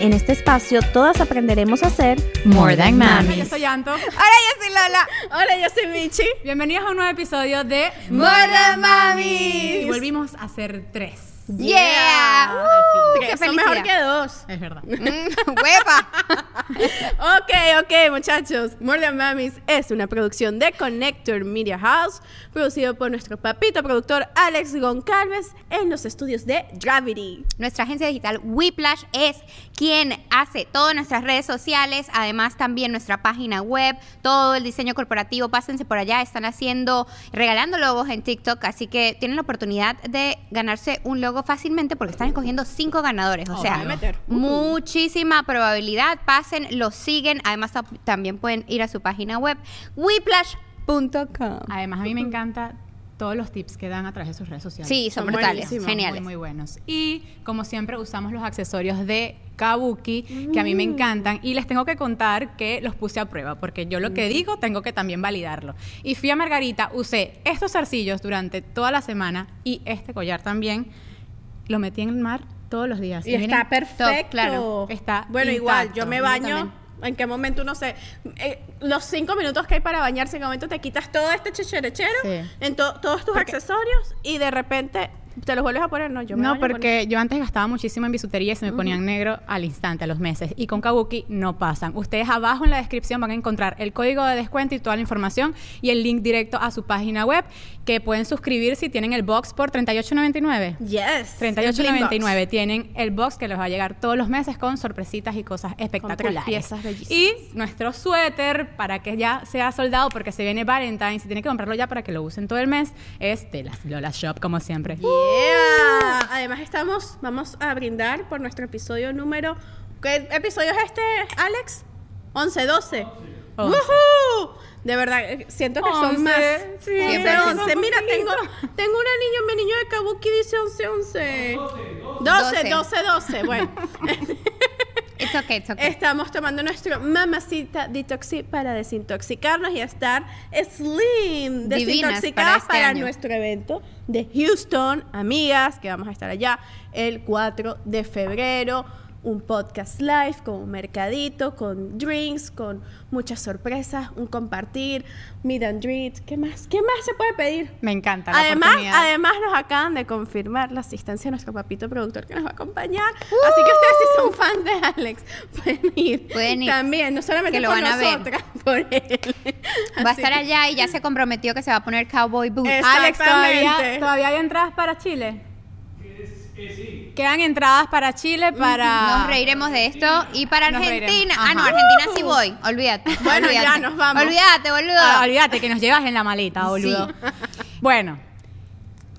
En este espacio todas aprenderemos a ser More than Yo mamis. soy Anto. Hola, yo soy Lola. Hola, yo soy Michi. Bienvenidos a un nuevo episodio de More than mamis. Y volvimos a ser tres. Yeah. Uh, qué son felicidad. mejor que dos. Es verdad. ¡Huepa! ok, ok, muchachos. More Than Mamis es una producción de Connector Media House, producido por nuestro papito productor Alex Goncalves en los estudios de Gravity. Nuestra agencia digital Whiplash es quien hace todas nuestras redes sociales, además también nuestra página web, todo el diseño corporativo. Pásense por allá, están haciendo, regalando logos en TikTok, así que tienen la oportunidad de ganarse un logo fácilmente porque están escogiendo cinco ganadores. O sea, Obvio. meter. muchísima probabilidad. Pasen, los siguen. Además, ta- también pueden ir a su página web, whiplash.com. Además, a mí me encanta todos los tips que dan a través de sus redes sociales. Sí, son Son brutales, geniales. Muy, muy buenos. Y como siempre usamos los accesorios de Kabuki, que a mí me encantan. Y les tengo que contar que los puse a prueba, porque yo lo que digo tengo que también validarlo. Y fui a Margarita, usé estos zarcillos durante toda la semana y este collar también. Lo metí en el mar todos los días. Y miren, está perfecto. claro. Está Bueno, igual, yo me baño. ¿En qué momento uno se.? eh, los cinco minutos que hay para bañarse, ¿en qué momento te quitas todo este checherechero Sí. en to- todos tus accesorios y de repente te los vuelves a poner? No, yo me no, porque yo antes gastaba muchísimo en bisutería y se me ponían negro al instante, a los meses. Y con Kabuki no pasan. Ustedes abajo en la descripción van a encontrar el código de descuento y toda la información y el link directo a su página web que pueden suscribir si tienen el box por $38.99. Yes. 38.99 tienen el box que les va a llegar todos los meses con sorpresitas y cosas espectaculares. piezas bellísimas. Y nuestro suéter para que ya sea soldado porque se viene Valentine's y tienen que comprarlo ya para que lo usen todo el mes es de las Lola Shop como siempre. Yeah. Además estamos, vamos a brindar por nuestro episodio número... ¿Qué episodio es este, Alex? 11, 12. Once. ¡Woohoo! De verdad, eh, siento que son Once, más. sí, 11, siempre 11. son Mira, tengo, tengo una niña, mi niño de Kabuki dice 11, 11. 12, 12, 12. Bueno, It's okay, it's okay. estamos tomando nuestro mamacita detoxi para desintoxicarnos y estar slim, Divinas para desintoxicadas este para, nuestro evento de Houston, amigas, que vamos a estar allá el 4 de febrero. Un podcast live con un mercadito, con drinks, con muchas sorpresas, un compartir, meet and greet. ¿Qué más? ¿Qué más se puede pedir? Me encanta la Además, oportunidad. además nos acaban de confirmar la asistencia de nuestro papito productor que nos va a acompañar. Así que ustedes si son fans de Alex, pueden ir. Pueden ir. También, no solamente Que lo por van a ver. nosotras, por él. Va a estar allá y ya se comprometió que se va a poner cowboy boots. Alex, ¿todavía. ¿todavía hay entradas para Chile? Quedan entradas para Chile, para... Nos reiremos de esto. Y para Nos Argentina. Ah, no. Argentina sí voy. Olvídate. Bueno, olvídate. ya nos vamos. Olvídate, boludo. Ah, olvídate que nos llevas en la maleta, boludo. Bueno,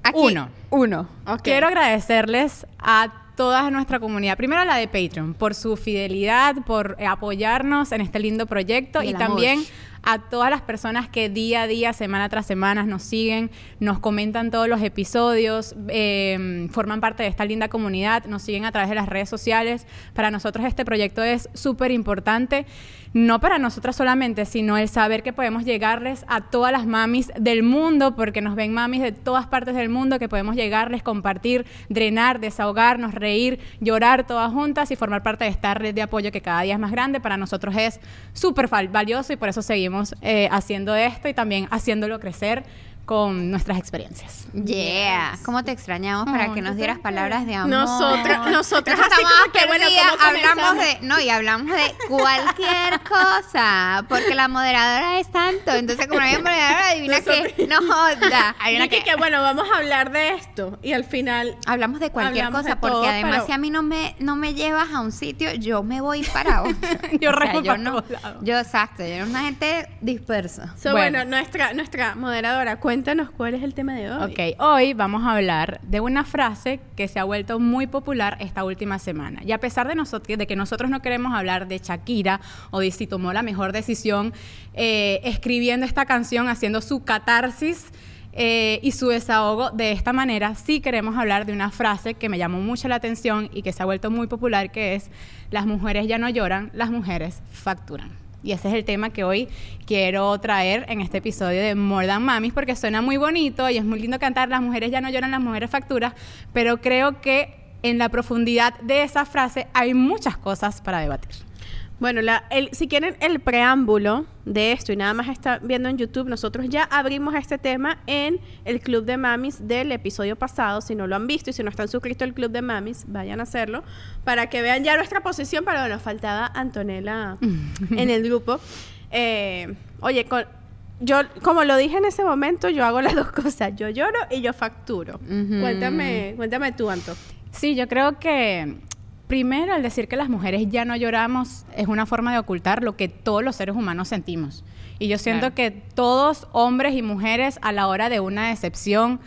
Aquí. uno. Uno. Quiero agradecerles a toda nuestra comunidad. Primero a la de Patreon, por su fidelidad, por apoyarnos en este lindo proyecto Y también amor. A todas las personas que día a día, semana tras semana nos siguen, nos comentan todos los episodios, eh, forman parte de esta linda comunidad, nos siguen a través de las redes sociales. Para nosotros este proyecto es súper importante, no para nosotras solamente, sino el saber que podemos llegarles a todas las mamis del mundo, porque nos ven mamis de todas partes del mundo, que podemos llegarles, compartir, drenar, desahogarnos, reír, llorar todas juntas y formar parte de esta red de apoyo que cada día es más grande. Para nosotros es súper val- valioso y por eso seguimos eh, haciendo esto y también haciéndolo crecer con nuestras experiencias. Yeah. ¿Cómo te extrañamos para Ay, que nos yo dieras palabras de amor? Nosotras- nosotras Nosotros así estamos como que, bueno, ¿cómo hablamos de, no, y hablamos de cualquier cosa, porque la moderadora es tanto, entonces como no hay moderadora, adivina que no joda. Y que, que, bueno, vamos a hablar de esto. Y al final, Hablamos de cualquier Hablamos cosa, de porque todo, además pero- si a mí no me, no me llevas a un sitio, yo me voy para otro. Yo remo yo para no, yo exacto, yo era una gente dispersa. so, Bueno. bueno, nuestra, nuestra moderadora, cuéntanos cuál es el tema de hoy. Ok, hoy vamos a hablar de una frase que se ha vuelto muy popular esta última semana. Y a pesar de, que nosotros no queremos hablar de Shakira o de si tomó la mejor decisión eh, escribiendo esta canción, haciendo su catarsis, eh, y su desahogo de esta manera, sí queremos hablar de una frase que me llamó mucho la atención y que se ha vuelto muy popular, que es, las mujeres ya no lloran, las mujeres facturan. Y ese es el tema que hoy quiero traer en este episodio de More Than Mamis, porque suena muy bonito y es muy lindo cantar, las mujeres ya no lloran, las mujeres facturan, pero creo que en la profundidad de esa frase hay muchas cosas para debatir. Bueno, la- el- si quieren el preámbulo de esto y nada más está viendo en YouTube, nosotros ya abrimos este tema en el Club de Mamis del episodio pasado. Si no lo han visto y si no están suscritos al Club de Mamis, vayan a hacerlo para que vean ya nuestra posición. Pero nos faltaba Antonella en el grupo. Eh, oye, con- yo, como lo dije en ese momento, yo hago las dos cosas. Yo lloro y yo facturo. Cuéntame, cuéntame tú, Anto. Sí, yo creo que primero al decir que las mujeres ya no lloramos es una forma de ocultar lo que todos los seres humanos sentimos. Y yo siento Claro. que todos, hombres y mujeres, a la hora de una decepción,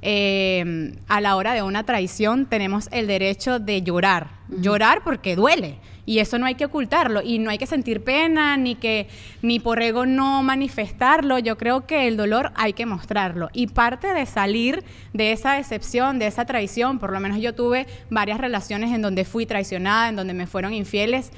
eh, a la hora de una traición, tenemos el derecho de llorar. Llorar porque duele. Y eso no hay que ocultarlo. Y no hay que sentir pena, ni que, ni por ego no manifestarlo. Yo creo que el dolor hay que mostrarlo. Y parte de salir de esa decepción, de esa traición, por lo menos yo tuve varias relaciones en donde fui traicionada, en donde me fueron infieles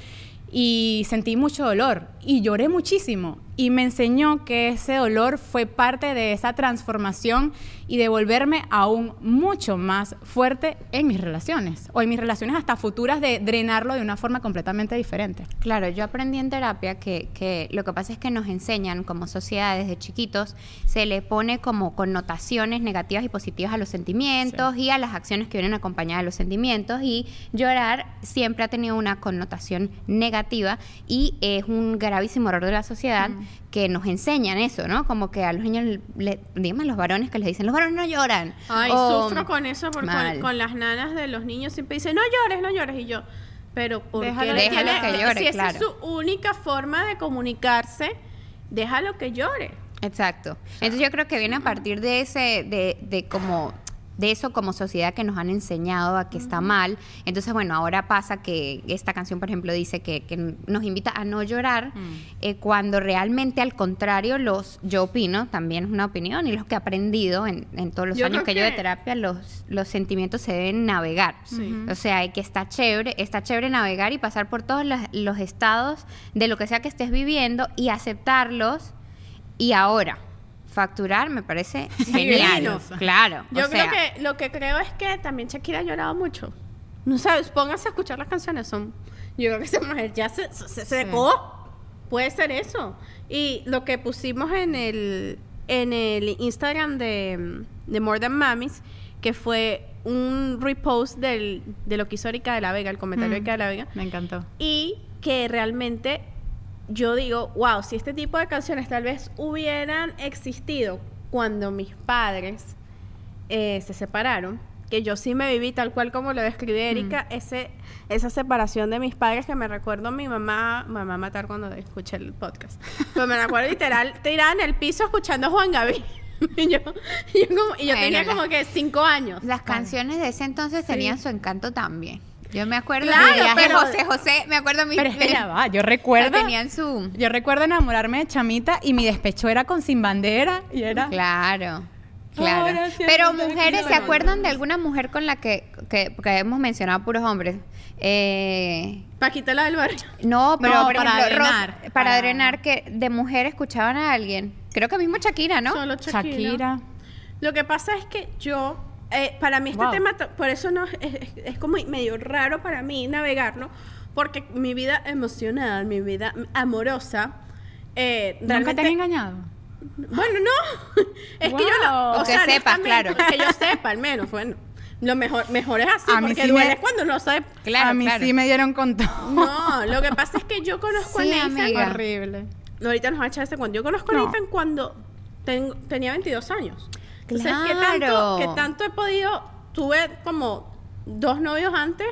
y sentí mucho dolor y lloré muchísimo y me enseñó que ese dolor fue parte de esa transformación y de volverme aún mucho más fuerte en mis relaciones o en mis relaciones hasta futuras de drenarlo de una forma completamente diferente. Claro, yo aprendí en terapia que, que lo que pasa es que nos enseñan como sociedad desde chiquitos, se le pone como connotaciones negativas y positivas a los sentimientos y a las acciones que vienen acompañadas de los sentimientos y llorar siempre ha tenido una connotación negativa y es un gravísimo error de la sociedad que nos enseñan eso, ¿no? Como que a los niños, le, dígame a los varones que les dicen, los varones no lloran. Ay, O- sufro con eso porque con, las nanas de los niños siempre dicen, no llores, no llores. Y yo, pero ¿por Déjalo- qué déjalo tiene- que llore, Si esa es su única forma de comunicarse, déjalo que llore. Exacto. Entonces yo creo que viene a partir de ese, de, de como de eso como sociedad que nos han enseñado a que está mal. Entonces, bueno, ahora pasa que esta canción, por ejemplo, dice que, que nos invita a no llorar, eh, cuando realmente al contrario, los, yo opino, también es una opinión, y los que he aprendido en, en todos los Yo años creo que, yo de que- terapia, los, los sentimientos se deben navegar. O sea, hay que está chévere, está chévere navegar y pasar por todos los, los estados de lo que sea que estés viviendo y aceptarlos y ahora, facturar me parece genial. Claro. Yo o creo sea, que lo que creo es que también Shakira ha llorado mucho. No sabes, pónganse a escuchar las canciones, son yo creo que esa mujer ya se, se, se secó. Puede ser eso. Y lo que pusimos en el en el Instagram de, de More Than Mamis, que fue un repost del, de lo que hizo Erika de la Vega, el comentario de Mm. Erika de la Vega, Me encantó. y que realmente yo digo, wow, si este tipo de canciones tal vez hubieran existido cuando mis padres eh, se separaron, que yo sí me viví tal cual como lo describe Erika, ese, esa separación de mis padres que me recuerdo a mi mamá, a matar cuando escuché el podcast, pero me recuerdo literal tirada en el piso escuchando a Juan Gaby. y yo, y yo como- y yo Bueno, tenía como que cinco años. las canciones de ese entonces tenían su encanto también. Yo me acuerdo Claro, de viaje pero- José José, me acuerdo mi Pero es que ya va, yo recuerdo... tenían su Yo recuerdo enamorarme de chamita y mi despecho era con sin bandera y era... Claro. Claro. Pero mujeres, ¿se acuerdan de alguna mujer con la que, que, porque hemos mencionado puros hombres? Eh, Paquita la del barrio. no, pero No, por para ejemplo, Ros- drenar, para, para- drenar que de mujer escuchaban a alguien. Creo que mismo Shakira, ¿no? Solo Shakira. Shakira. Lo que pasa es que yo, eh, para mí este Wow. tema, por eso no es, como medio raro para mí navegarlo, porque mi vida emocional, mi vida amorosa, eh, ¿Nunca te han engañado? Bueno, no, es que yo no, O que sepas, claro. que yo sepa al menos, bueno, lo mejor, mejor es así, A mí porque sí duele me- cuando no sabe. Claro, a mí claro. sí me dieron con todo. No, lo que pasa es que yo conozco Sí, a Nathan, amiga. Horrible. no, ahorita nos va a echar este cuento. Yo conozco a No. Nathan cuando ten- tenía 22 años. Entonces, ¿qué, Claro. tanto, ¿qué tanto he podido? Tuve como dos novios antes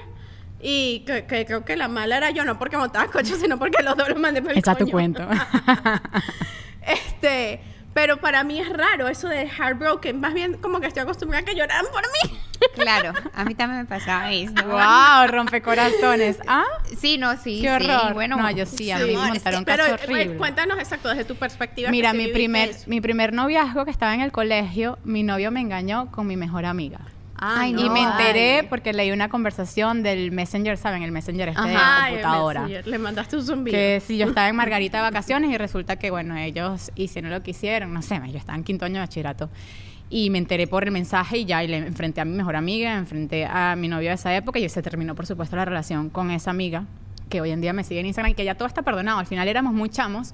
y que, que creo que la mala era yo, no porque montaba coche, sino porque los dos los mandé por el Echa tu coño. cuento. Este, pero para mí es raro eso de heartbroken. Más bien como que estoy acostumbrada a que lloraran por mí. Claro, a mí también me pasaba esto. ¡Wow! Rompecorazones. ¿Ah? Sí, no, sí, ¡Qué sí. horror! Bueno, no, yo sí, a mí me Sí. montaron Pero cacho eh, horrible. cuéntanos exacto desde tu perspectiva. Mira, sí mi primer, eso. mi primer noviazgo que estaba en el colegio, mi novio me engañó con mi mejor amiga. Ay, y no, me enteré ay. porque leí una conversación del Messenger, ¿saben? El Messenger este de Ajá. Ay, el computadora. Messenger, Le mandaste un zumbido. Que si yo estaba en Margarita de vacaciones y resulta que, bueno, ellos hicieron lo que hicieron, no sé, yo estaba en quinto año de bachillerato. Y me enteré por el mensaje y ya, y le enfrenté a mi mejor amiga, enfrenté a mi novio de esa época y se terminó, por supuesto, la relación con esa amiga, que hoy en día me sigue en Instagram y que ya todo está perdonado. Al final éramos muy chamos,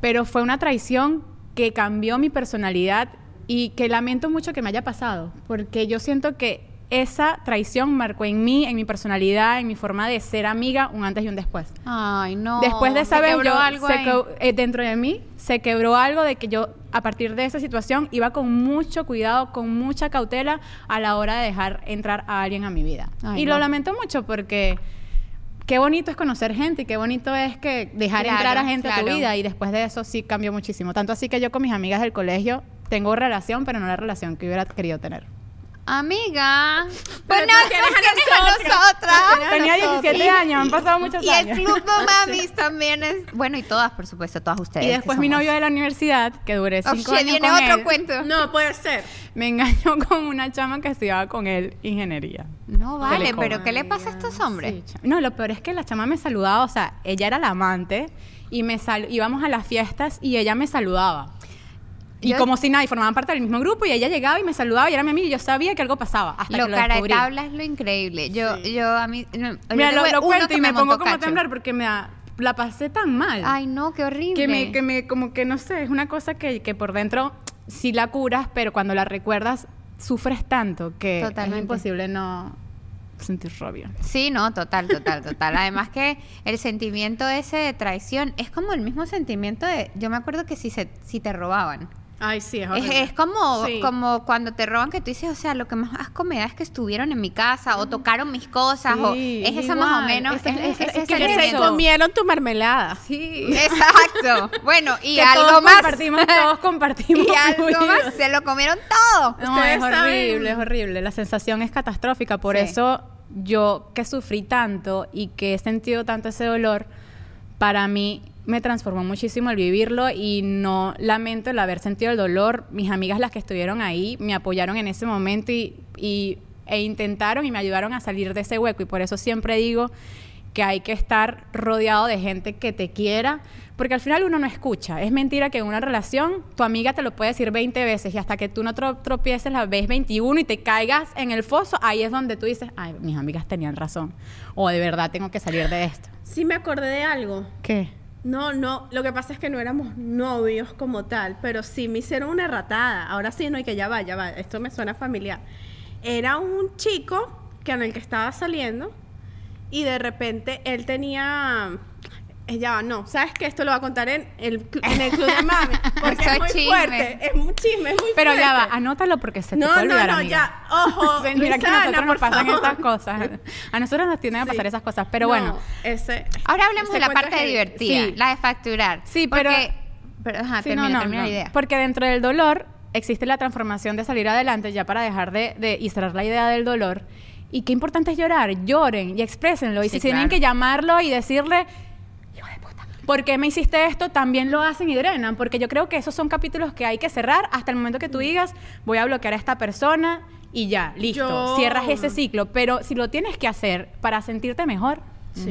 pero fue una traición que cambió mi personalidad y que lamento mucho que me haya pasado, porque yo siento que esa traición marcó en mí, en mi personalidad, en mi forma de ser amiga, un antes y un después. Ay, no. Después de esa vez, quebró yo, algo se eh, dentro de mí se quebró algo de que yo, a partir de esa situación, iba con mucho cuidado, con mucha cautela a la hora de dejar entrar a alguien a mi vida. Ay, y no. lo lamento mucho porque qué bonito es conocer gente y qué bonito es que dejar Claro, entrar a gente a tu vida. Y después de eso sí cambió muchísimo. Tanto así que yo con mis amigas del colegio tengo relación, pero no la relación que hubiera querido tener. Amiga. Pues no, a nosotras. Tenía 17 años, han pasado muchos Y el años. club de mamis también es. Bueno, y todas, por supuesto, todas ustedes. Y que después mi somos- novio de la universidad, que duré Oh, cinco shit, años viene con otro él, cuento. No puede ser. me engañó con una chama que estudiaba con él ingeniería. No vale, Telecom. pero ¿qué le pasa a estos hombres? Sí, no, lo peor es que la chama me saludaba, o sea, ella era la amante y me sal íbamos a las fiestas y ella me saludaba. Y Yo- como si nada, y formaban parte del mismo grupo y ella llegaba y me saludaba y era mi amiga y yo sabía que algo pasaba hasta lo que lo cara de descubrí. tabla es lo increíble. Yo, yo a mí. no, yo Mira, lo, lo cuento y me, pongo como a cacho. temblar porque me da- la pasé tan mal. Ay, no, qué horrible. que me, que me, como que no sé, es una cosa que, que por dentro sí la curas, pero cuando la recuerdas sufres tanto que Totalmente. es imposible no sentir rabia. Sí, no, total, total, total. Además que el sentimiento ese de traición es como el mismo sentimiento de, yo me acuerdo que si se, si te robaban. Ay, sí, es Es, horrible. es como, Sí. como cuando te roban que tú dices, o sea, lo que más asco me da es que estuvieron en mi casa o tocaron mis cosas o Sí, es es eso más o menos. Es- que que se comieron tu mermelada. Sí. Exacto. Bueno, y que algo todos más. compartimos, todos compartimos. y algo más, se lo comieron todo. No, Ustedes es saben- horrible, es horrible. La sensación es catastrófica. Por Sí. eso yo que sufrí tanto y que he sentido tanto ese dolor, para mí me transformó muchísimo el vivirlo y no lamento el haber sentido el dolor. Mis amigas las que estuvieron ahí me apoyaron en ese momento y, y- e intentaron y me ayudaron a salir de ese hueco. Y por eso siempre digo que hay que estar rodeado de gente que te quiera, porque al final uno no escucha. Es mentira que en una relación tu amiga te lo puede decir 20 veces y hasta que tú no tro- tropieces la vez 21 y te caigas en el foso, ahí es donde tú dices, ay, mis amigas tenían razón. O de verdad tengo que salir de esto. Sí me acordé de algo. ¿Qué? No, no, lo que pasa es que no éramos novios como tal, pero sí me hicieron una ratada. Ahora sí, no, y que ya va, ya va, esto me suena familiar. Era un chico que en el que estaba saliendo y de repente él tenía... eh, Ya va, no, ¿sabes qué? Esto lo va a contar en el, en el club de mami, porque es muy chisme. fuerte, es un chisme, es muy Pero ya va, fuerte. anótalo porque se te No, puede no, olvidar, no, amiga. ya, ojo, Sí, Mira que a Luisana, nosotros nos pasan favor. estas cosas. A nosotros nos tienden a pasar Sí. esas cosas. Pero No, bueno, ese, Ahora hablemos ese de la parte divertida, Sí. la de facturar. Sí, pero- Porque- pero ajá, Sí, termina, no, no, termina no. la idea. Porque dentro del dolor existe la transformación de salir adelante ya para dejar de, de y cerrar la idea del dolor. Y qué importante es llorar, lloren y exprésenlo. Y Sí, si tienen que llamarlo y decirle, ¿por qué me hiciste esto? También lo hacen y drenan. Porque yo creo que esos son capítulos que hay que cerrar hasta el momento que tú digas, voy a bloquear a esta persona y ya, listo. Yo- Cierras ese ciclo. Pero si lo tienes que hacer para sentirte mejor,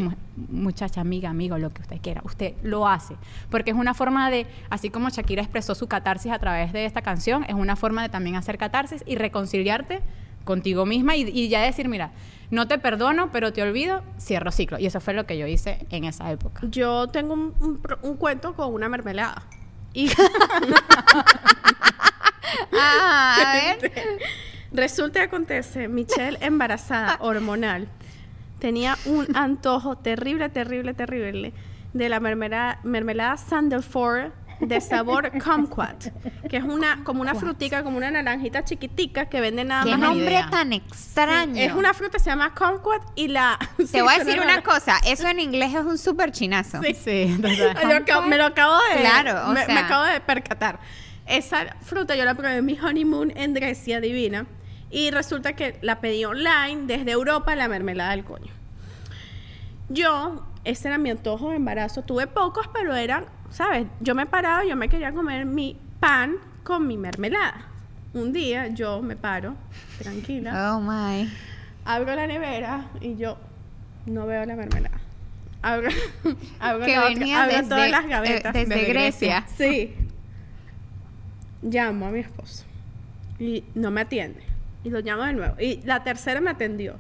mu- muchacha, amiga, amigo, lo que usted quiera, usted lo hace. Porque es una forma de, así como Shakira expresó su catarsis a través de esta canción, es una forma de también hacer catarsis y reconciliarte contigo misma y, y ya decir, mira, no te perdono, pero te olvido, cierro ciclo. Y eso fue lo que yo hice en esa época. Yo tengo un, un pro- un cuento con una mermelada. Y Ah, a ver. resulta y acontece, Michelle embarazada, hormonal, tenía un antojo terrible, terrible, terrible de la mermelada, mermelada Sandalford de sabor kumquat, que es una como una frutica, como una naranjita chiquitica que vende nada Qué más. ni nombre idea. tan extraño. Es una fruta, se llama kumquat y la... Te Sí, voy a decir una cosa, eso en inglés es un súper chinazo. Sí. Sí, total. Yo acabo- me lo acabo de. Claro, o me, sea. me acabo de percatar. Esa fruta yo la probé en mi honeymoon en Grecia, divina. Y resulta que la pedí online desde Europa, la mermelada del coño. Yo, ese era mi antojo de embarazo. Tuve pocos, pero eran, ¿sabes? Yo me paraba, yo me quería comer mi pan con mi mermelada. Un día yo me paro, tranquila, Oh my. abro la nevera y yo no veo la mermelada. Abro, abro Que la otra, abro desde, todas las eh, gavetas. desde desde Grecia. Sí. Llamo a mi esposo y no me atiende. Y lo llamo de nuevo. Y la tercera me atendió.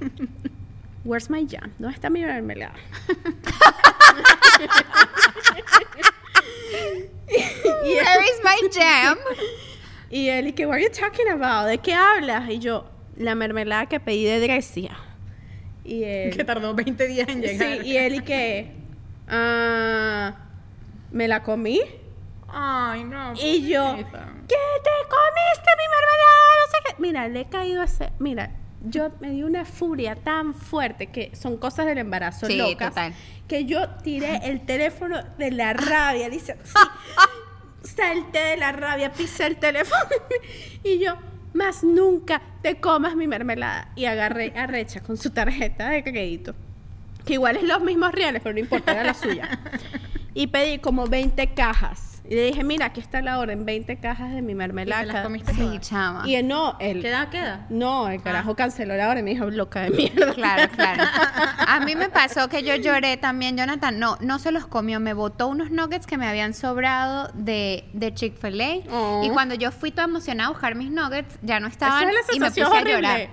Where's my jam? ¿Dónde está mi mermelada? y, Where is my jam? y él, y que, what are you talking about? ¿De qué hablas? Y yo, la mermelada que pedí de Grecia. Y él, Que tardó 20 días en llegar. sí, y él, y que, ah, me la comí. Ay, no. Y yo, ¿qué te comiste mi mermelada? No sé qué. Mira, le he caído ese. Mira, yo me di una furia tan fuerte que son cosas del embarazo Sí, locas. total. Que yo tiré el teléfono de la rabia. Dice, sí, salté de la rabia, pisé el teléfono. y yo, más nunca te comas mi mermelada. Y agarré a Recha con su tarjeta de crédito. Que igual es los mismos reales, pero no importa, era la suya. Y pedí como 20 cajas. Y le dije, mira, aquí está la orden, 20 cajas de mi ¿Y mermelada. te las cada- comiste Sí, todas? chama. Y él no, él. ¿Qué edad queda? No, el carajo canceló la hora y me dijo, loca de mierda. Claro, claro. A mí me pasó que yo lloré también, Jonathan. No, no se los comió. Me botó unos nuggets que me habían sobrado de, de Chick-fil-A. Oh. Y cuando yo fui toda emocionada a buscar mis nuggets, ya no estaban. Es la y me puse sensación a llorar.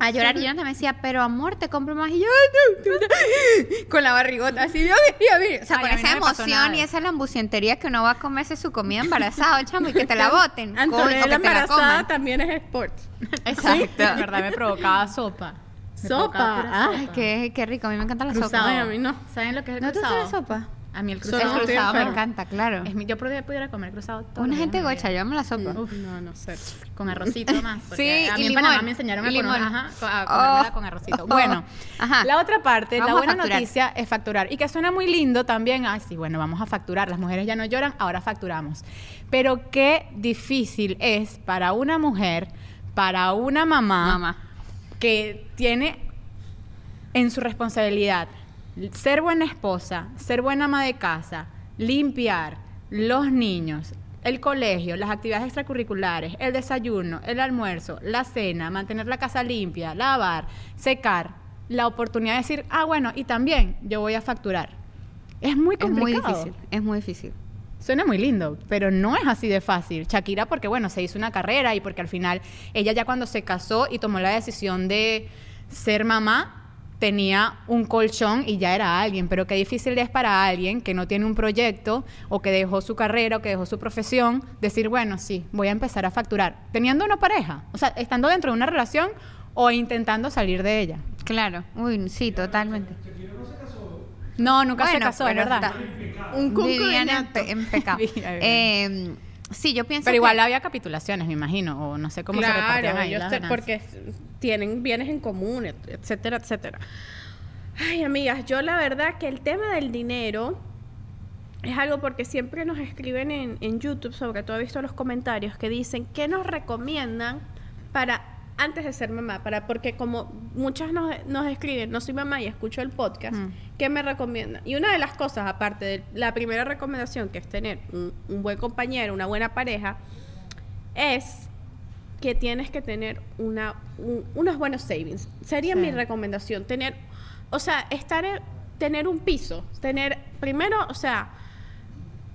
A llorar. Y Jonathan me decía, pero amor, te compro más. Y yo, "Ay, no, no, no". con la barrigota así. yo, yo, yo. O sea, Ay, con esa emoción y esa lambucientería que uno va a comerse su comida embarazado, chamo, y que te la boten. coño, o Antonella que te la embarazada coman. también es sports. Exacto. De verdad me provocaba sopa. Me Sopa, provocaba ah. Ay, qué, qué rico. A mí me encanta la Cruzado. sopa. Ay, a mí no. ¿Saben lo que es el ¿No te gusta la sopa? A mí el cruzado. el estoy cruzado me encanta, claro. Es mi, yo podría, pudiera comer cruzado todo. Una gente gocha, yo amo la sopa. Uf, no, no sé. Con arrocito más. porque Sí, a mí y en Panamá me enseñaron a, comer, limón. ajá, co- a comérmela Oh, con arrocito. oh, Bueno, ajá. la otra parte, Vamos la buena noticia es facturar. Y que suena muy lindo también. Ay, sí, bueno, vamos a facturar. Las mujeres ya no lloran, ahora facturamos. Pero qué difícil es para una mujer, para una mamá, Mamá. que tiene en su responsabilidad ser buena esposa, ser buena ama de casa, limpiar, los niños, el colegio, las actividades extracurriculares, el desayuno, el almuerzo, la cena, mantener la casa limpia, lavar, secar, la oportunidad de decir, ah, bueno, y también yo voy a facturar. Es muy Es muy complicado. difícil, es muy difícil. Suena muy lindo, pero no es así de fácil. Shakira porque, bueno, se hizo una carrera y porque al final ella ya cuando se casó y tomó la decisión de ser mamá, tenía un colchón y ya era alguien. Pero qué difícil es para alguien que no tiene un proyecto o que dejó su carrera o que dejó su profesión, decir, bueno, sí, voy a empezar a facturar. Teniendo una pareja, o sea, estando dentro de una relación o intentando salir de ella. Claro, uy, sí, totalmente. No, nunca se casó, pero ¿verdad? Un en, concubinato. pe- en pecado. Eh, sí, yo pienso Pero igual que- había capitulaciones, me imagino, o no sé cómo se repartían Claro, ahí yo las sé, ganancias. porque tienen bienes en común, et- etcétera, etcétera. Ay, amigas, yo la verdad que el tema del dinero es algo porque siempre nos escriben en, en YouTube, sobre todo he visto los comentarios que dicen que nos recomiendan para antes de ser mamá, para porque como muchas nos, nos escriben, no soy mamá y escucho el podcast, Mm. ¿qué me recomiendan? Y una de las cosas, aparte de la primera recomendación, que es tener un, un buen compañero, una buena pareja, es que tienes que tener una, un- unos buenos savings. Sería Sí. mi recomendación. Tener, o sea, estar en- tener un piso. Tener, primero, o sea,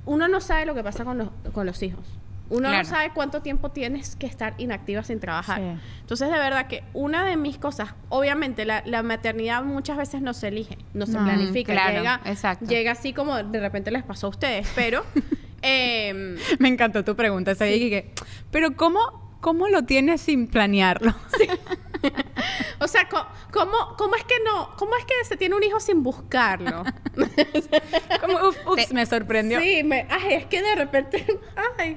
uno no sabe lo que pasa con los, con los hijos. Uno Claro. no sabe cuánto tiempo tienes que estar inactiva sin trabajar. Sí. Entonces, de verdad que una de mis cosas, obviamente la, la maternidad muchas veces no se elige, no se planifica. claro, llega, exacto. llega así como de repente les pasó a ustedes, pero... em, Me encantó tu pregunta. día y que, pero ¿cómo, ¿cómo lo tienes sin planearlo? O sea, ¿cómo, ¿cómo es que no? ¿Cómo es que se tiene un hijo sin buscarlo? Como, uf, ups, me sorprendió. sí, me, ay, es que de repente, ay,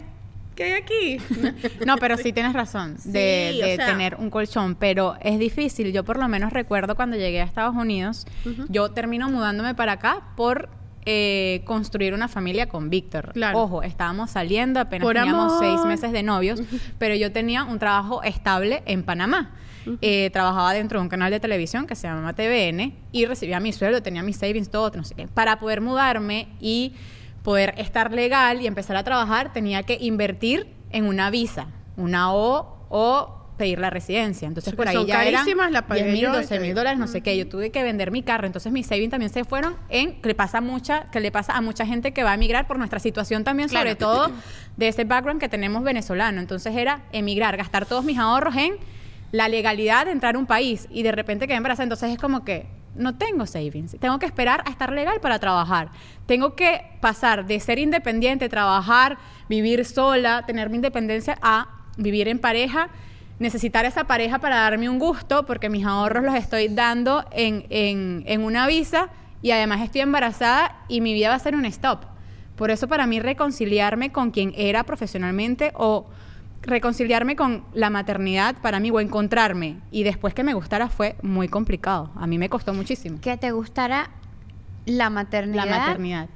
¿qué hay aquí? No, pero sí tienes razón de, Sí, o de sea- tener un colchón, pero es difícil. Yo por lo menos recuerdo cuando llegué a Estados Unidos, yo termino mudándome para acá por eh, construir una familia con Víctor. Claro. Ojo, estábamos saliendo, apenas Por teníamos amor. seis meses de novios, pero yo tenía un trabajo estable en Panamá. Eh, trabajaba dentro de un canal de televisión que se llama TVN y recibía mi sueldo, tenía mis savings, todo, no sé qué. Para poder mudarme y poder estar legal y empezar a trabajar, tenía que invertir en una visa, una O o pedir la residencia. Entonces por ahí ya eran carísimas, la pagué 10 mil, yo, 12 mil dólares, no sé qué. Yo tuve que vender mi carro. Entonces mis savings también se fueron en que le pasa mucha, que le pasa a mucha gente que va a emigrar por nuestra situación también, Claro. sobre todo de ese background que tenemos venezolano. Entonces era emigrar, gastar todos mis ahorros en la legalidad de entrar a un país y de repente quedé embarazada. Entonces es como que no tengo savings. Tengo que esperar a estar legal para trabajar. Tengo que pasar de ser independiente, trabajar, vivir sola, tener mi independencia a vivir en pareja. Necesitar esa pareja para darme un gusto porque mis ahorros los estoy dando en, en, en una visa y además estoy embarazada y mi vida va a ser un stop. Por eso para mí reconciliarme con quien era profesionalmente o reconciliarme con la maternidad para mí o encontrarme y después que me gustara fue muy complicado. A mí me costó muchísimo. Que te gustara la maternidad. La maternidad.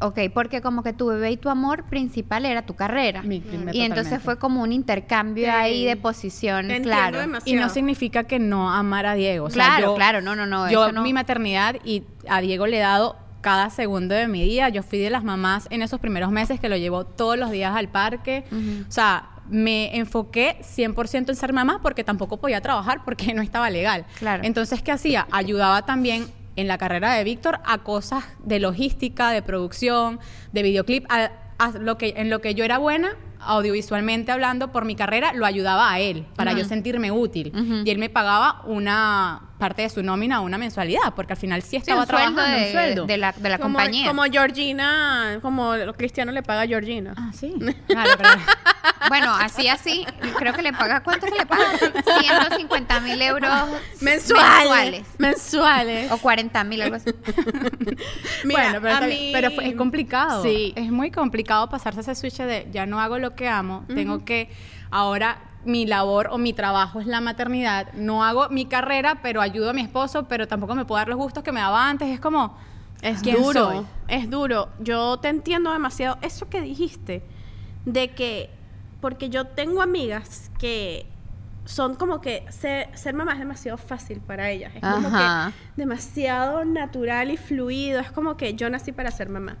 Ok, porque como que tu bebé y tu amor principal era tu carrera. Mi primer- y entonces totalmente. fue como un intercambio Te- ahí de posición, te entiendo claro. demasiado. Y no significa que no amar a Diego. O sea, Claro, yo- claro, no, no, no, Yo eso no- mi maternidad y a Diego le he dado cada segundo de mi día. Yo fui de las mamás en esos primeros meses que lo llevó todos los días al parque. O sea, me enfoqué 100% en ser mamá porque tampoco podía trabajar porque no estaba legal. Claro. Entonces, ¿qué hacía? Ayudaba también en la carrera de Víctor a cosas de logística, de producción, de videoclip, a, a lo que, en lo que yo era buena audiovisualmente hablando por mi carrera lo ayudaba a él para yo sentirme útil y él me pagaba una parte de su nómina una mensualidad porque al final sí Sí, estaba un sueldo trabajando de, un sueldo de la, de la como, compañía. como Georgina, como Cristiano le paga a Georgina. ah sí claro pero Bueno, así, así, creo que le paga, ¿cuánto que le paga? 150 mil euros Mensuales. Mensuales. O 40 mil, algo así. Mira, bueno, pero, a está bien, mí- pero fue- es complicado. Sí. Es muy complicado pasarse ese switch de ya no hago lo que amo, tengo que ahora mi labor o mi trabajo es la maternidad, no hago mi carrera, pero ayudo a mi esposo, pero tampoco me puedo dar los gustos que me daba antes, es como Es ¿quién duro, soy? es duro. Yo te entiendo demasiado. Eso que dijiste, de que, porque yo tengo amigas que son como que ser, ser mamá es demasiado fácil para ellas. Es como Ajá. que demasiado natural y fluido. Es como que yo nací para ser mamá.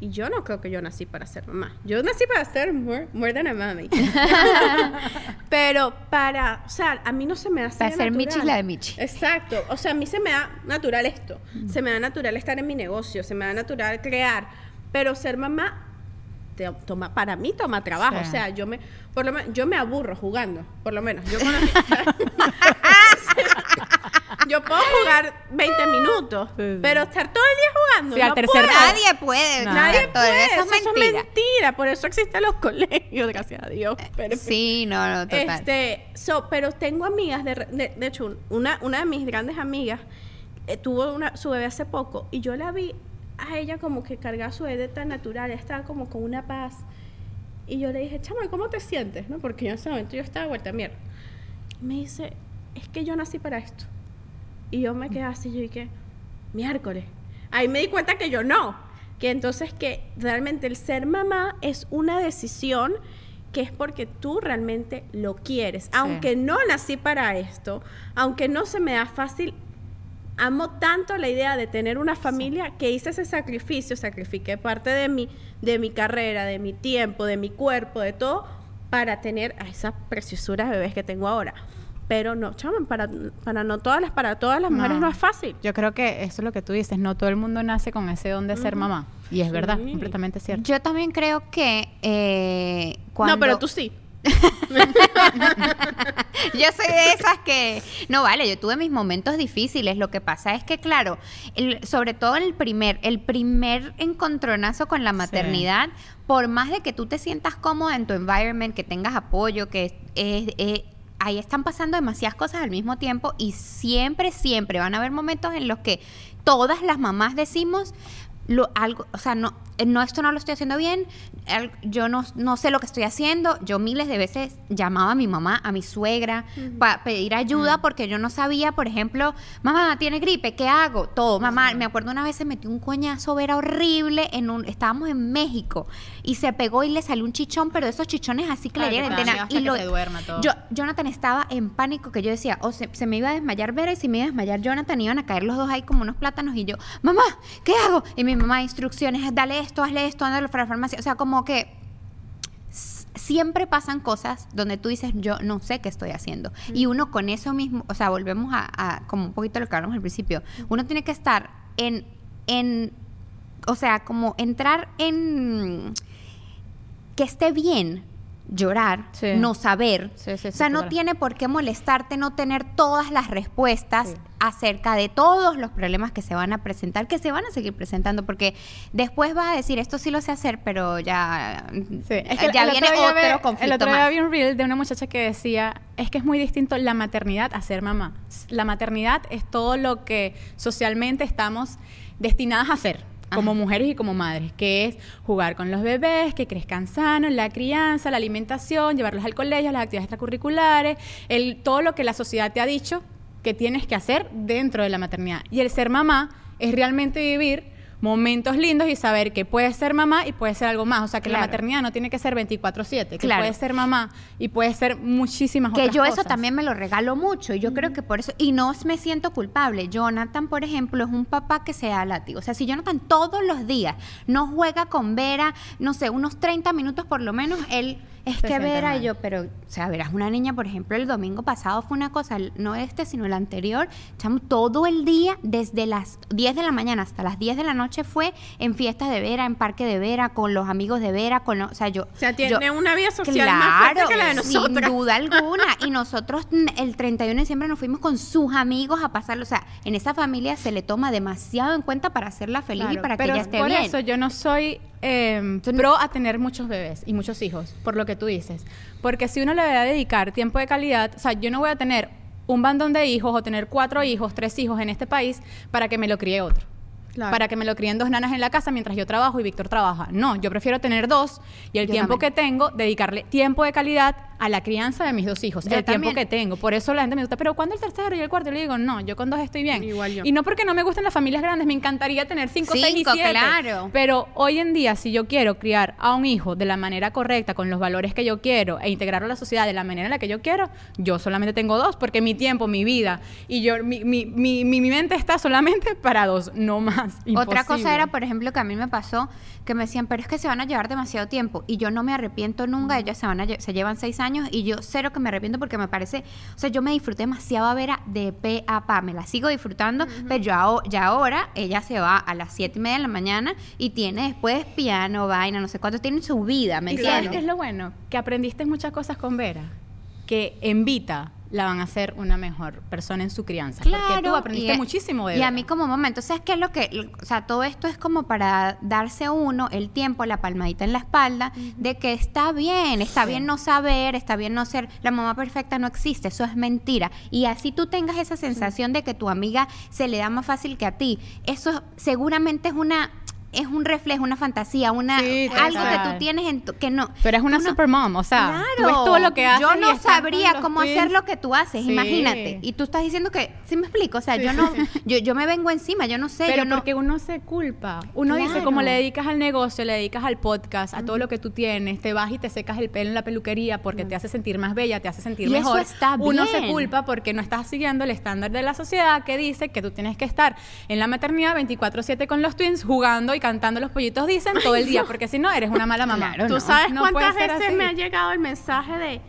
Y yo no creo que yo nací para ser mamá. Yo nací para ser more, more than a mommy. Pero para, o sea, a mí no se me hace Para ser. Michi la de Michi. Exacto. O sea, a mí se me da natural esto. Se me da natural estar en mi negocio. Se me da natural crear. Pero ser mamá, te- toma, para mí toma trabajo. Sí. O sea, yo me, por lo menos, yo me aburro jugando. Por lo menos. Yo, con la- yo puedo jugar 20 minutos. Sí, sí. Pero estar todo el día jugando. Sí, al no tercer puedo. Nadie puede. No. Nadie todo puede. Eso es mentira. Por eso existen los colegios, gracias a Dios. Pero, Sí, no, no, total. este, so, pero tengo amigas, de, re- de, de hecho, una, una de mis grandes amigas eh, tuvo una, su bebé hace poco y yo la vi a ella como que cargaba su bebé tan natural, ella estaba como con una paz. Y yo le dije, chama, ¿cómo te sientes? ¿No? Porque en ese momento yo estaba vuelta a mierda. Me dice, es que yo nací para esto. Y yo me quedé así, yo dije, miércoles. Ahí me di cuenta que yo no. Que entonces que realmente el ser mamá es una decisión que es porque tú realmente lo quieres. Aunque no nací para esto, aunque no se me da fácil, amo tanto la idea de tener una familia que hice ese sacrificio, sacrifiqué parte de mi, de mi carrera, de mi tiempo, de mi cuerpo, de todo, para tener a esas preciosuras bebés que tengo ahora. Pero no, chaman, para, para no todas las, para todas las mujeres No. no es fácil. Yo creo que eso es lo que tú dices, no todo el mundo nace con ese don de ser mamá. Y es verdad, completamente cierto. Yo también creo que eh, cuando... No, pero tú sí. Yo soy de esas que, no vale, yo tuve mis momentos difíciles. Lo que pasa es que, claro, el- sobre todo el primer, el primer encontronazo con la maternidad, por más de que tú te sientas cómoda en tu environment, que tengas apoyo, que es- es- ahí están pasando demasiadas cosas al mismo tiempo y siempre, siempre van a haber momentos en los que todas las mamás decimos lo, algo, o sea, no, eh, no, esto no lo estoy haciendo bien, yo no, no sé lo que estoy haciendo. Yo miles de veces llamaba a mi mamá, a mi suegra, para pedir ayuda porque yo no sabía, por ejemplo, mamá, tiene gripe, ¿qué hago? Todo, mamá, me acuerdo una vez se metió un coñazo vera horrible en un, estábamos en México y se pegó y le salió un chichón, pero esos chichones así que Claro, le hasta Y que lo, se duerma todo. yo, Jonathan estaba en pánico que yo decía, o se, se me iba a desmayar Vera y si me iba a desmayar Jonathan, iban a caer los dos ahí como unos plátanos y yo, mamá, ¿qué hago? Y mi mamá, instrucciones, dale esto, hazle esto, ándale para la farmacia. O sea, como que siempre pasan cosas donde tú dices, yo no sé qué estoy haciendo. Y uno con eso mismo, o sea, volvemos a, a como un poquito lo que hablamos al principio, uno tiene que estar en, en, o sea, como entrar en que esté bien llorar, Sí. no saber. Sí, sí, o sea, no claro. tiene por qué molestarte no tener todas las respuestas acerca de todos los problemas que se van a presentar, que se van a seguir presentando, porque después va a decir, esto sí lo sé hacer, pero ya, es que ya el viene otro otro ve- conflicto El otro día más. vi un reel de una muchacha que decía, es que es muy distinto la maternidad a ser mamá. La maternidad es todo lo que socialmente estamos destinadas a hacer como mujeres y como madres, que es jugar con los bebés, que crezcan sanos, la crianza, la alimentación, llevarlos al colegio, las actividades extracurriculares, el, todo lo que la sociedad te ha dicho que tienes que hacer dentro de la maternidad. Y el ser mamá es realmente vivir momentos lindos y saber que puedes ser mamá y puedes ser algo más. O sea, que la maternidad no tiene que ser 24/7, que Claro. puedes ser mamá y puedes ser muchísimas que otras yo cosas. eso también me lo regalo mucho y yo creo que por eso y no me siento culpable Jonathan por ejemplo es un papá que se da látigo o sea si Jonathan todos los días no juega con Vera no sé unos 30 minutos por lo menos él es que Vera mal. y yo pero o sea verás una niña por ejemplo el domingo pasado fue una cosa no este sino el anterior chamo todo el día desde las 10 de la mañana hasta las 10 de la noche fue en fiestas de Vera en parque de Vera con los amigos de Vera con los- o sea yo O sea, tiene yo- una vida social más fuerte que la de sin nosotras. duda alguna. Y nosotros el 31 de diciembre nos fuimos con sus amigos a pasarlo. O sea, en esa familia se le toma demasiado en cuenta para hacerla feliz y para que ella esté por bien. eso yo no soy eh, pro a tener muchos bebés y muchos hijos, por lo que tú dices. Porque si uno le va a dedicar tiempo de calidad, o sea, yo no voy a tener un bandón de hijos o tener cuatro hijos, tres hijos en este país para que me lo críe otro. Claro. Para que me lo críen dos nanas en la casa mientras yo trabajo y Víctor trabaja. No, yo prefiero tener dos y el Yo tiempo también. que tengo, dedicarle tiempo de calidad a la crianza de mis dos hijos. Yo el tiempo que tengo. Por eso la gente me gusta, pero ¿cuándo el tercero y el cuarto? Yo le digo, no, yo con dos estoy bien. Igual yo. Y no porque no me gusten las familias grandes, me encantaría tener cinco, seis y siete. claro. Pero hoy en día, si yo quiero criar a un hijo de la manera correcta, con los valores que yo quiero, e integrarlo a la sociedad de la manera en la que yo quiero, yo solamente tengo dos, porque mi tiempo, mi vida y yo, mi, mi, mi, mi- mente está solamente para dos, no más. Otra cosa era, por ejemplo, que a mí me pasó que me decían, pero es que se van a llevar demasiado tiempo. Y yo no me arrepiento nunca. Ellas se, van a, lle- se llevan seis años y yo cero que me arrepiento porque me parece, o sea, yo me disfruté demasiado a Vera de pe a pa. Me la sigo disfrutando, pero yo ya ahora ella se va a las siete y media de la mañana y tiene después piano, vaina, no sé cuánto, tiene su vida, ¿me ¿Y sabes entiendes? qué es lo bueno? Que aprendiste muchas cosas con Vera, que en Vita la van a hacer una mejor persona en su crianza. porque tú aprendiste y- muchísimo de Y a mí como momento, ¿sabes qué es lo que, o sea, todo esto es como para darse a uno el tiempo, la palmadita en la espalda, de que está bien, está bien no saber, está bien no ser, la mamá perfecta no existe, eso es mentira. Y así tú tengas esa sensación de que tu amiga se le da más fácil que a ti, eso seguramente es una es un reflejo, una fantasía, una Sí, algo que tú tienes en tu, que no. Tú eres una tú no- supermom, o sea, tú ves Claro. todo lo que haces. Yo no sabría cómo twins. hacer lo que tú haces, Sí. imagínate. Y tú estás diciendo que, ¿sí me explico? O sea, yo no, yo, yo me vengo encima, yo no sé, Pero yo no. porque uno se culpa. Uno dice, como le dedicas al negocio, le dedicas al podcast, a todo lo que tú tienes, te vas y te secas el pelo en la peluquería porque te hace sentir más bella, te hace sentir Y eso mejor. está Uno se bien. culpa porque no estás siguiendo el estándar de la sociedad que dice que tú tienes que estar en la maternidad 24/7 con los twins jugando y cantando los pollitos dicen todo el día, porque si no eres una mala mamá. Claro, ¿Tú no. sabes No cuántas veces así. me ha llegado el mensaje de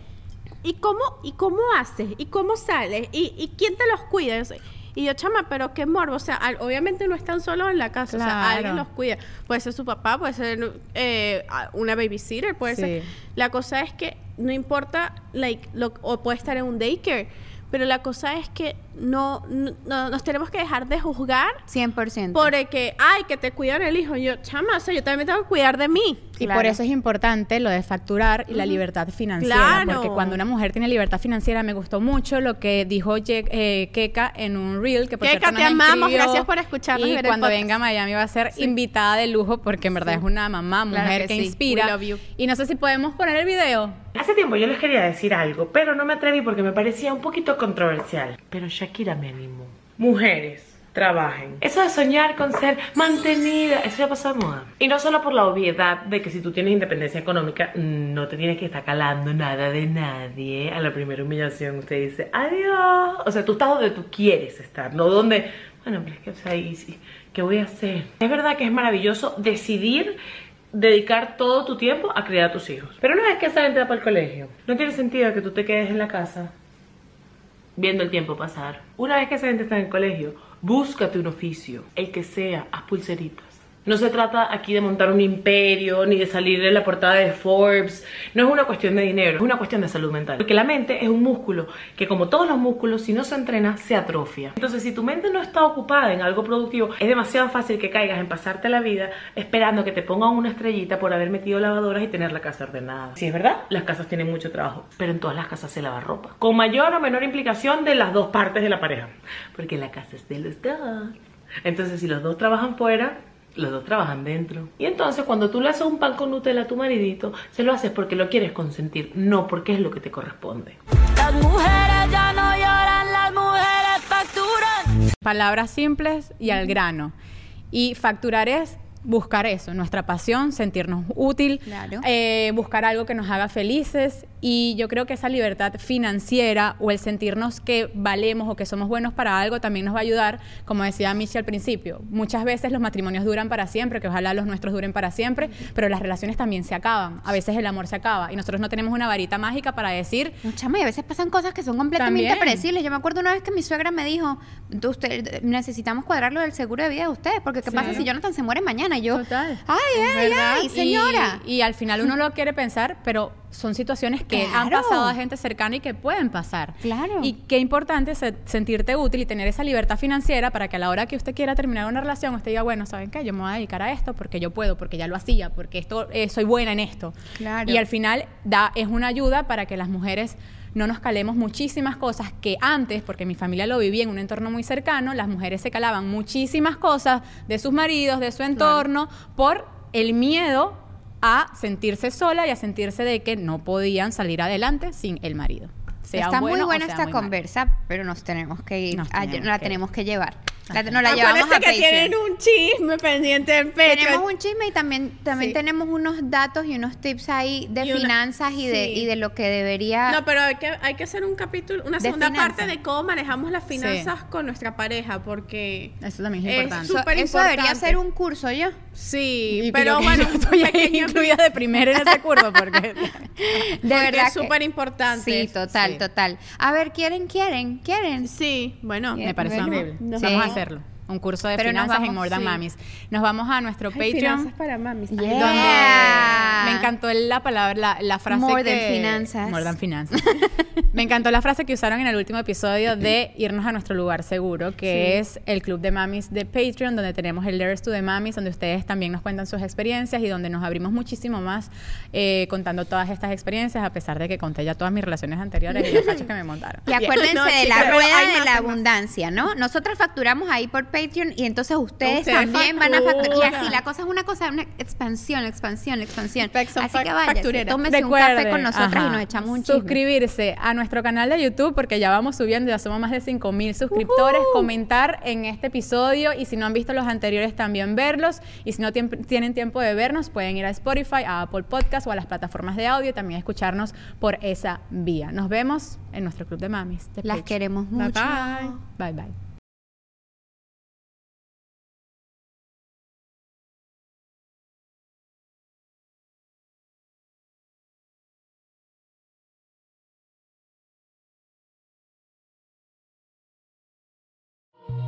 ¿y cómo, y cómo haces? ¿Y cómo sales? ¿Y, y quién te los cuida? Yo sé- Y yo, chama, pero qué morbo. O sea, al- obviamente no están solos en la casa. O sea, alguien los cuida. Puede ser su papá, puede ser eh, a- una babysitter, puede Sí. ser. La cosa es que no importa, like, lo- o puede estar en un daycare. Pero la cosa es que no, no- no- nos tenemos que dejar de juzgar 100%. por el que, ay, que te cuidan el hijo. Yo, chama, o sea, yo también me tengo que cuidar de mí. Y Claro. por eso es importante lo de facturar y la libertad financiera. Claro. Porque cuando una mujer tiene libertad financiera, me gustó mucho lo que dijo Ye- eh, Keka en un reel. Que por Keka, cierto, te nos amamos, escribió. gracias por escucharnos y ver cuando venga a Miami va a ser invitada de lujo porque en verdad es una mamá, Claro mujer que que, sí. inspira. We love you. Y no sé si podemos poner el video. Hace tiempo yo les quería decir algo, pero no me atreví porque me parecía un poquito controversial. Pero Shakira me animó. Mujeres, trabajen. Eso de soñar con ser mantenida, eso ya pasó de moda. Y no solo por la obviedad de que si tú tienes independencia económica, no te tienes que estar calando nada de nadie. A la primera humillación usted dice, adiós. O sea, tú estás donde tú quieres estar, no donde, bueno, pero es que, o sea, y ¿qué voy a hacer? Es verdad que es maravilloso decidir dedicar todo tu tiempo a criar a tus hijos. Pero una vez que salen te va para el colegio, no tiene sentido que tú te quedes en la casa viendo el tiempo pasar. Una vez que esa gente en el colegio, búscate un oficio, el que sea, haz pulseritas. No se trata aquí de montar un imperio ni de salir en la portada de Forbes. No es una cuestión de dinero, es una cuestión de salud mental. Porque la mente es un músculo que como todos los músculos, si no se entrena, se atrofia. Entonces, si tu mente no está ocupada en algo productivo, es demasiado fácil que caigas en pasarte la vida esperando que te pongan una estrellita por haber metido lavadoras y tener la casa ordenada. Si es verdad, las casas tienen mucho trabajo, pero en todas las casas se lava ropa. Con mayor o menor implicación de las dos partes de la pareja. Porque la casa es de los dos. Entonces, si los dos trabajan fuera, los dos trabajan dentro. Y entonces, cuando tú le haces un pan con Nutella a tu maridito, se lo haces porque lo quieres consentir, no porque es lo que te corresponde. Las mujeres ya no lloran, las mujeres facturan. Palabras simples y al grano. Y facturar es buscar eso, nuestra pasión, sentirnos útil, Claro. eh, buscar algo que nos haga felices y yo creo que esa libertad financiera o el sentirnos que valemos o que somos buenos para algo también nos va a ayudar, como decía Michi al principio, muchas veces los matrimonios duran para siempre, que ojalá los nuestros duren para siempre, pero las relaciones también se acaban, a veces el amor se acaba y nosotros no tenemos una varita mágica para decir, chama, y a veces pasan cosas que son completamente También. predecibles. Yo me acuerdo una vez que mi suegra me dijo, "Tú, usted, necesitamos cuadrar lo del seguro de vida de ustedes, porque ¿qué Sí. pasa si Jonathan se muere mañana? Y yo, Total. ay, ay, ay, señora. Y, y al final uno lo quiere pensar, pero son situaciones que han pasado a gente cercana y que pueden pasar. Claro. Y qué importante es sentirte útil y tener esa libertad financiera para que a la hora que usted quiera terminar una relación, usted diga, bueno, ¿saben qué? Yo me voy a dedicar a esto porque yo puedo, porque ya lo hacía, porque esto eh, soy buena en esto. Claro. Y al final da, es una ayuda para que las mujeres no nos calemos muchísimas cosas que antes, porque mi familia lo vivía en un entorno muy cercano, las mujeres se calaban muchísimas cosas de sus maridos, de su entorno, por el miedo a sentirse sola y a sentirse de que no podían salir adelante sin el marido. Sea Está bueno muy buena esta conversa, pero nos tenemos que ir. A- tenemos la tenemos que llevar. La, nos la llevamos a que Patreon. tienen un chisme pendiente en Patreon. Tenemos un chisme y también, también Sí. tenemos unos datos y unos tips ahí de Y una- finanzas y, de, sí. y de lo que debería... No, pero hay que, hay que hacer un capítulo, una segunda finanzas. parte de cómo manejamos las finanzas con nuestra pareja, porque Eso también es Es importante. eso, súper eso debería importante. ser un curso, ¿yo? sí, Y pero creo que bueno, yo estoy incluida de primera en ese curso porque De Porque verdad es súper importante. Sí, total, Sí. total. A ver, ¿quieren, quieren, quieren? Sí, bueno. me parece increíble. Nos Vamos a vamos. Hacerlo. Un curso de Pero finanzas en More Than sí. Mamis. Nos vamos a nuestro Ay, Patreon. finanzas para mamis. Yeah. Donde me encantó la palabra, la, la frase More que... than finanzas. More than finanzas. me encantó la frase que usaron en el último episodio de irnos a nuestro lugar seguro, que es el club de mamis de Patreon, donde tenemos el Letters to the Mamis, donde ustedes también nos cuentan sus experiencias y donde nos abrimos muchísimo más eh, contando todas estas experiencias, a pesar de que conté ya todas mis relaciones anteriores y los cachos que me montaron. Y acuérdense No, de la rueda de la abundancia, ¿no? Nosotros facturamos ahí por Patreon y entonces ustedes, Ustedes también van a facturar. Y así, la cosa es una cosa, una expansión, expansión, expansión. Son Así que factureras. tómese un café con nosotras y ajá, nos echamos un chisme. Suscribirse a nuestro canal de YouTube porque ya vamos subiendo, ya somos más de 5 mil suscriptores. Comentar en este episodio y si no han visto los anteriores también verlos. Y si no tienen tiempo de vernos, pueden ir a Spotify, a Apple Podcast o a las plataformas de audio y también escucharnos por esa vía. Nos vemos en nuestro club de mamis. de Las Patreon. queremos Bye, mucho. Bye bye.